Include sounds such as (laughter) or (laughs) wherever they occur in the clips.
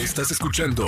Estás escuchando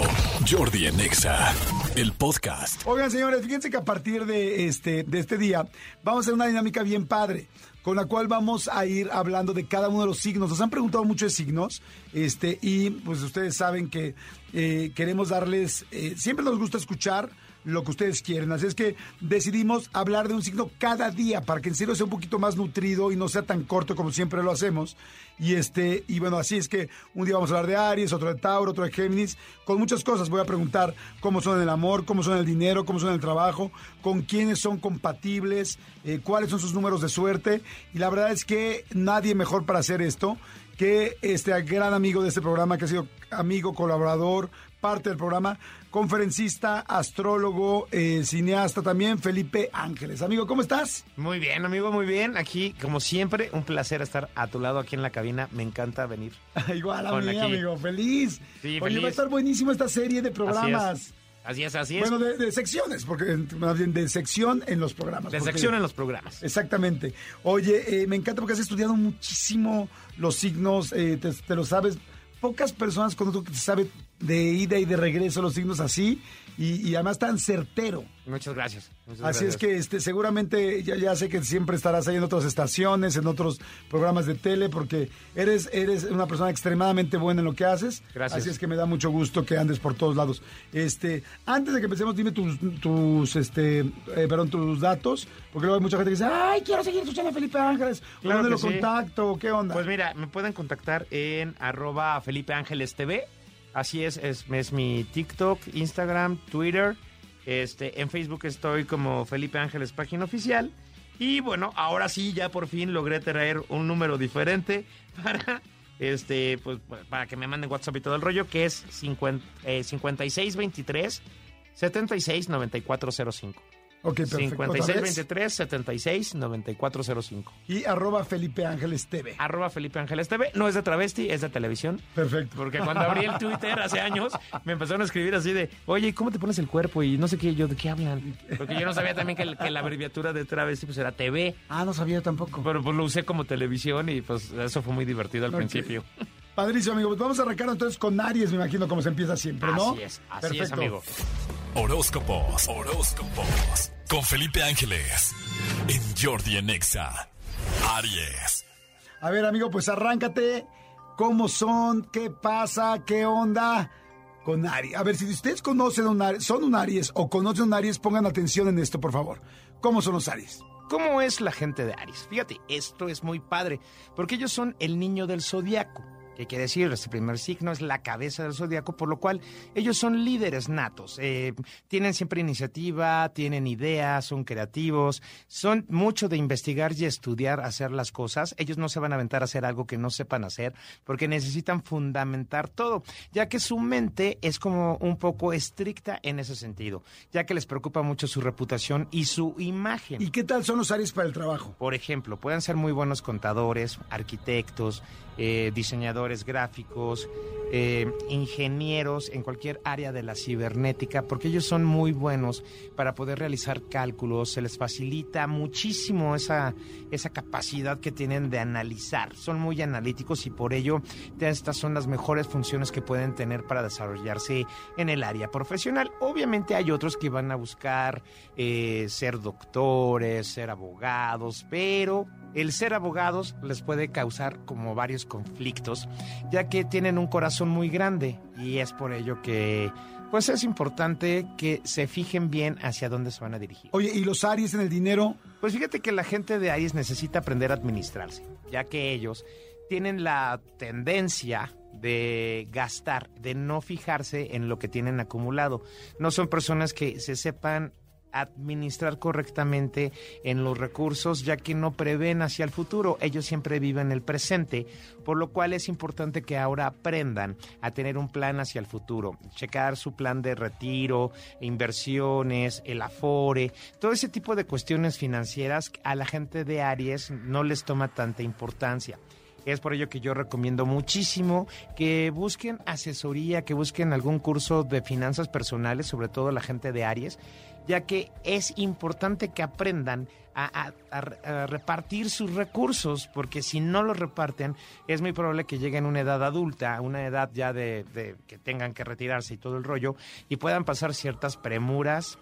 Jordi en Exa, el podcast. Oigan, señores, fíjense que a partir de este, de este día vamos a hacer una dinámica bien padre con la cual vamos a ir hablando de cada uno de los signos. Nos han preguntado mucho de signos, este, y pues ustedes saben que eh, queremos darles, eh, siempre nos gusta escuchar lo que ustedes quieren. Así es que decidimos hablar de un signo cada día para que en serio sea un poquito más nutrido y no sea tan corto como siempre lo hacemos. Y este, y bueno, así es que un día vamos a hablar de Aries, otro de Tauro, otro de Géminis, con muchas cosas. Voy a preguntar cómo son el amor, cómo son el dinero, cómo son el trabajo, con quiénes son compatibles, eh, cuáles son sus números de suerte. Y la verdad es que nadie mejor para hacer esto que este gran amigo de este programa, que ha sido amigo, colaborador, parte del programa, conferencista, astrólogo, eh, cineasta también, Felipe Ángeles. Amigo, ¿cómo estás? Muy bien, amigo, muy bien. Aquí, como siempre, un placer estar a tu lado aquí en la cabina. Me encanta venir. (laughs) Igual a mí, amigo, feliz. Sí, Oye, feliz. va a estar buenísimo esta serie de programas. Así es, así es. Bueno, de, de secciones, porque más bien de sección en los programas. de sección en los programas. Exactamente. Oye, eh, me encanta porque has estudiado muchísimo los signos, eh, te, te lo sabes. Pocas personas conozco que te sabe de ida y de regreso los signos así y, y además tan certero. Muchas gracias. muchas Así es que este, seguramente ya, ya sé que siempre estarás ahí en otras estaciones, en otros programas de tele, porque eres, eres una persona extremadamente buena en lo que haces. Gracias. Así es que me da mucho gusto que andes por todos lados. Este, antes de que empecemos, dime tus, tus, este, eh, perdón, tus datos, porque luego hay mucha gente que dice, ay, quiero seguir escuchando a Felipe Ángeles. Claro ¿Dónde lo sí. contacto? ¿Qué onda? Pues mira, me pueden contactar en arroba Felipe Ángeles TV. Así es, es, es mi TikTok, Instagram, Twitter. Este, en Facebook estoy como Felipe Ángeles, página oficial. Y bueno, ahora sí, ya por fin logré traer un número diferente (laughs) para, este, pues, para que me manden WhatsApp y todo el rollo, que es 50, eh, 5623 769405. Ok, perfecto. ¿Otra vez? 5623 769405. Y arroba Felipe Ángeles TV. Arroba Felipe Ángeles TV. No es de travesti, es de televisión. Perfecto. Porque cuando abrí el Twitter hace años, me empezaron a escribir así de, oye, ¿cómo te pones el cuerpo? Y no sé qué, yo, ¿de qué hablan? Porque yo no sabía también que, el- que la abreviatura de travesti pues era TV. Ah, no sabía tampoco. Pero pues lo usé como televisión y pues eso fue muy divertido al principio. Padrísimo, amigo. Pues vamos a arrancar entonces con Aries, me imagino, como se empieza siempre, ¿no? Así es, así es, Perfecto. amigo. Horóscopos, horóscopos. Con Felipe Ángeles. En Jordi en Exa. Aries. A ver, amigo, pues arráncate. ¿Cómo son? ¿Qué pasa? ¿Qué onda? Con Aries. A ver, si ustedes conocen un Aries, son un Aries o conocen un Aries, pongan atención en esto, por favor. ¿Cómo son los Aries? ¿Cómo es la gente de Aries? Fíjate, esto es muy padre, porque ellos son el niño del zodiaco. ¿Qué quiere decir? Este primer signo es la cabeza del zodiaco, por lo cual ellos son líderes natos. eh, tienen siempre iniciativa, tienen ideas, son creativos, son mucho de investigar y estudiar, hacer las cosas. Ellos no se van a aventar a hacer algo que no sepan hacer, porque necesitan fundamentar todo, ya que su mente es como un poco estricta en ese sentido, ya que les preocupa mucho su reputación y su imagen. ¿Y qué tal son los Aries para el trabajo? Por ejemplo, pueden ser muy buenos contadores, arquitectos, eh, diseñadores gráficos, eh, ingenieros en cualquier área de la cibernética, porque ellos son muy buenos para poder realizar cálculos, se les facilita muchísimo esa, esa capacidad que tienen de analizar. Son muy analíticos y por ello estas son las mejores funciones que pueden tener para desarrollarse en el área profesional. Obviamente hay otros que van a buscar eh, ser doctores, ser abogados, pero el ser abogados les puede causar como varios conflictos, ya que tienen un corazón muy grande y es por ello que pues es importante que se fijen bien hacia dónde se van a dirigir. Oye, ¿y los Aries en el dinero? Pues fíjate que la gente de Aries necesita aprender a administrarse, ya que ellos tienen la tendencia de gastar, de no fijarse en lo que tienen acumulado. No son personas que se sepan administrar correctamente en los recursos, ya que no prevén hacia el futuro. Ellos siempre viven el presente, por lo cual es importante que ahora aprendan a tener un plan hacia el futuro, checar su plan de retiro, inversiones, el afore, todo ese tipo de cuestiones financieras a la gente de Aries no les toma tanta importancia. Es por ello que yo recomiendo muchísimo que busquen asesoría, que busquen algún curso de finanzas personales, sobre todo la gente de Aries, ya que es importante que aprendan a, repartir sus recursos, porque si no los reparten, es muy probable que lleguen a una edad adulta, a una edad ya de, de que tengan que retirarse y todo el rollo, y puedan pasar ciertas premuras,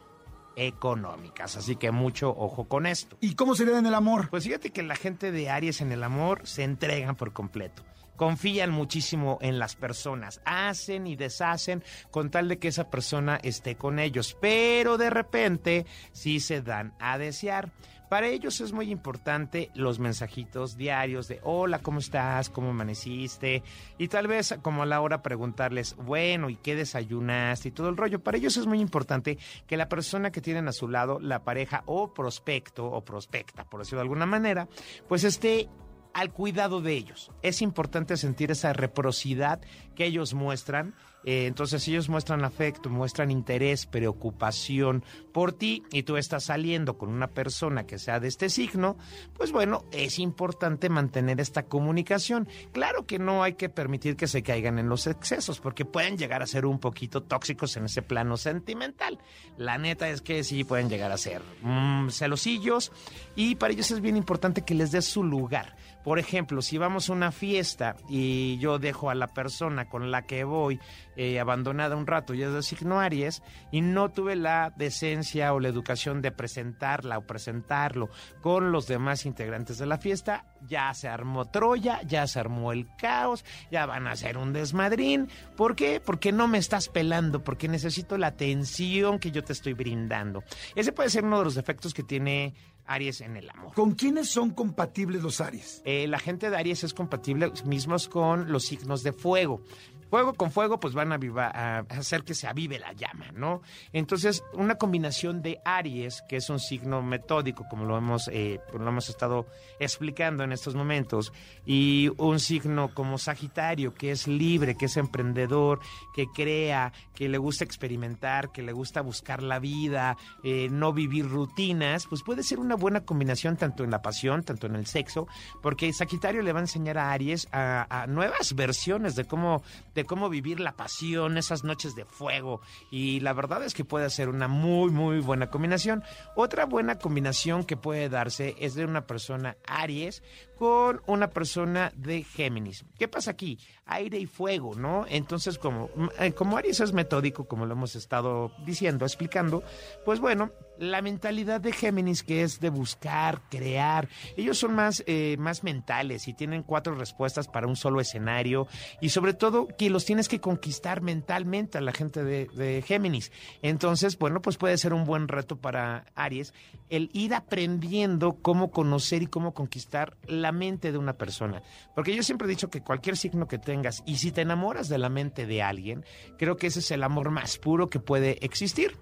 económicas. Así que mucho ojo con esto. ¿Y cómo sería en el amor? Pues fíjate que la gente de Aries en el amor se entregan por completo confían muchísimo en las personas, hacen y deshacen con tal de que esa persona esté con ellos, pero de repente sí se dan a desear. Para ellos es muy importante los mensajitos diarios de hola, ¿cómo estás? ¿Cómo amaneciste? Y tal vez como a la hora preguntarles, bueno, ¿y qué desayunaste? Y todo el rollo. Para ellos es muy importante que la persona que tienen a su lado, la pareja o prospecto o prospecta, por decirlo de alguna manera, pues esté al cuidado de ellos. Es importante sentir esa reciprocidad que ellos muestran. Eh, entonces ellos muestran afecto, muestran interés, preocupación por ti y tú estás saliendo con una persona que sea de este signo, pues bueno, es importante mantener esta comunicación. Claro que no hay que permitir que se caigan en los excesos porque pueden llegar a ser un poquito tóxicos en ese plano sentimental. La neta es que sí pueden llegar a ser mm, celosillos y para ellos es bien importante que les des su lugar. Por ejemplo, si vamos a una fiesta y yo dejo a la persona con la que voy eh, abandonada un rato y es de signo Aries y no tuve la decencia o la educación de presentarla o presentarlo con los demás integrantes de la fiesta, ya se armó Troya, ya se armó el caos, ya van a hacer un desmadrín. ¿Por qué? Porque no me estás pelando, porque necesito la atención que yo te estoy brindando. Ese puede ser uno de los defectos que tiene Aries en el amor. ¿Con quiénes son compatibles los Aries? Eh, la gente de Aries es compatible mismos con los signos de fuego fuego con fuego, pues van a, hacer que se avive la llama, ¿no? Entonces, una combinación de Aries, que es un signo metódico, como lo hemos, eh, lo hemos estado explicando en estos momentos, y un signo como Sagitario, que es libre, que es emprendedor, que crea, que le gusta experimentar, que le gusta buscar la vida, eh, no vivir rutinas, pues puede ser una buena combinación tanto en la pasión, tanto en el sexo, porque Sagitario le va a enseñar a Aries a, nuevas versiones de cómo cómo vivir la pasión, esas noches de fuego. Y la verdad es que puede ser una muy, muy buena combinación. Otra buena combinación que puede darse es de una persona Aries con una persona de Géminis. ¿Qué pasa aquí? Aire y fuego, ¿no? Entonces, como, eh, como Aries es metódico, como lo hemos estado diciendo, explicando, pues bueno, la mentalidad de Géminis, que es de buscar, crear, ellos son más, eh, más mentales y tienen cuatro respuestas para un solo escenario y sobre todo que los tienes que conquistar mentalmente a la gente de, de Géminis. Entonces, bueno, pues puede ser un buen reto para Aries el ir aprendiendo cómo conocer y cómo conquistar la mente de una persona. Porque yo siempre he dicho que cualquier signo que tengas, y si te enamoras de la mente de alguien, creo que ese es el amor más puro que puede existir.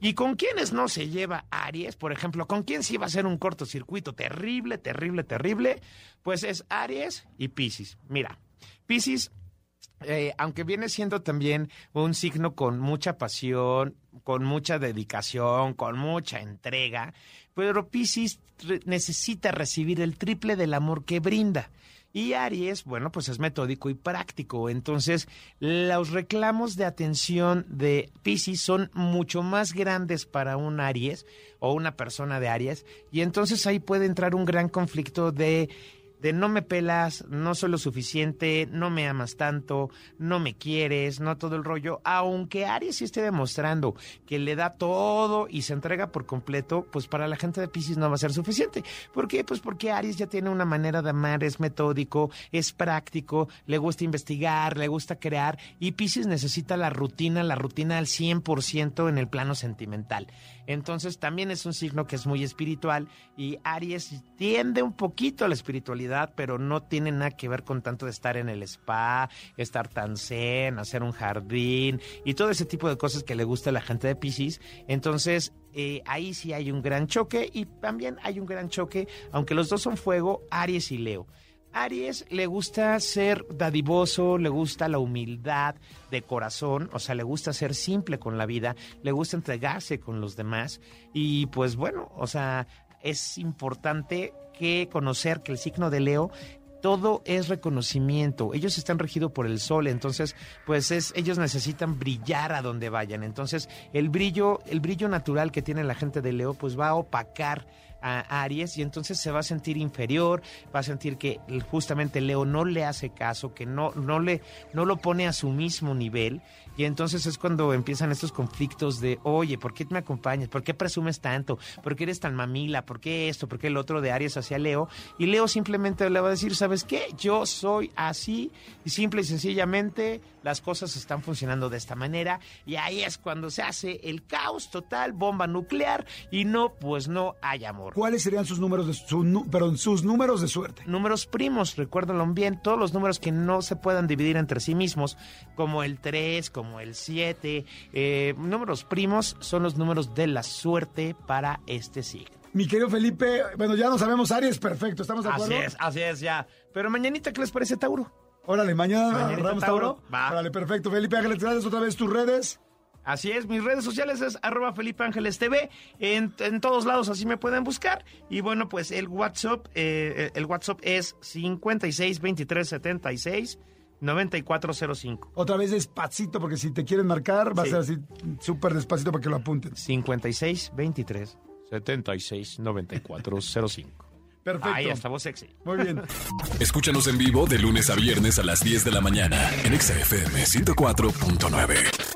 ¿Y con quiénes no se lleva Aries? Por ejemplo, ¿con quién sí va a ser un cortocircuito terrible, terrible, terrible? Pues es Aries y Pisces. Mira, Pisces eh, aunque viene siendo también un signo con mucha pasión, con mucha dedicación, con mucha entrega, pero Pisces necesita recibir el triple del amor que brinda. Y Aries, bueno, pues es metódico y práctico. Entonces, los reclamos de atención de Pisces son mucho más grandes para un Aries o una persona de Aries. Y entonces ahí puede entrar un gran conflicto de de no me pelas, no soy lo suficiente, no me amas tanto, no me quieres, no todo el rollo, aunque Aries sí esté demostrando que le da todo y se entrega por completo, pues para la gente de Pisces no va a ser suficiente. ¿Por qué? Pues porque Aries ya tiene una manera de amar, es metódico, es práctico, le gusta investigar, le gusta crear y Pisces necesita la rutina, la rutina al 100% en el plano sentimental. Entonces también es un signo que es muy espiritual y Aries tiende un poquito a la espiritualidad, pero no tiene nada que ver con tanto de estar en el spa, estar tan zen, hacer un jardín y todo ese tipo de cosas que le gusta a la gente de Pisces. Entonces eh, ahí sí hay un gran choque y también hay un gran choque, aunque los dos son fuego, Aries y Leo. Aries le gusta ser dadivoso, le gusta la humildad de corazón, o sea, le gusta ser simple con la vida, le gusta entregarse con los demás y pues bueno, o sea, es importante que conocer que el signo de Leo todo es reconocimiento. Ellos están regidos por el sol, entonces, pues es, ellos necesitan brillar a donde vayan. Entonces, el brillo, el brillo natural que tiene la gente de Leo, pues va a opacar Aries y entonces se va a sentir inferior, va a sentir que justamente Leo no le hace caso, que no, no, le, no lo pone a su mismo nivel y entonces es cuando empiezan estos conflictos de, oye, ¿por qué me acompañas? ¿Por qué presumes tanto? ¿Por qué eres tan mamila? ¿Por qué esto? ¿Por qué el otro de Aries hacia Leo? Y Leo simplemente le va a decir, ¿sabes qué? Yo soy así y simple y sencillamente las cosas están funcionando de esta manera y ahí es cuando se hace el caos total, bomba nuclear y no, pues no hay amor. ¿Cuáles serían sus números de su, perdón, sus números de suerte? Números primos, recuérdenlo bien, todos los números que no se puedan dividir entre sí mismos, como el 3, como el 7. Eh, números primos son los números de la suerte para este signo. Mi querido Felipe, bueno, ya no sabemos Aries, perfecto, ¿estamos de acuerdo? Así es, así es, ya. Pero mañanita, ¿qué les parece Tauro? Órale, mañana Tauro. Tauro. Va. Órale, perfecto. Felipe Ángeles, gracias otra vez tus redes. Así es, mis redes sociales es arroba Felipe Ángeles TV. En, todos lados así me pueden buscar. Y bueno, pues el WhatsApp, eh, el WhatsApp es 56 23 76 9405. Otra vez despacito, porque si te quieren marcar, va a ser así súper despacito para que lo apunten. 56 23 76 9405. Perfecto. Ahí está, voz sexy. Muy bien. (laughs) Escúchanos en vivo de lunes a viernes a las 10 de la mañana en XFM 104.9.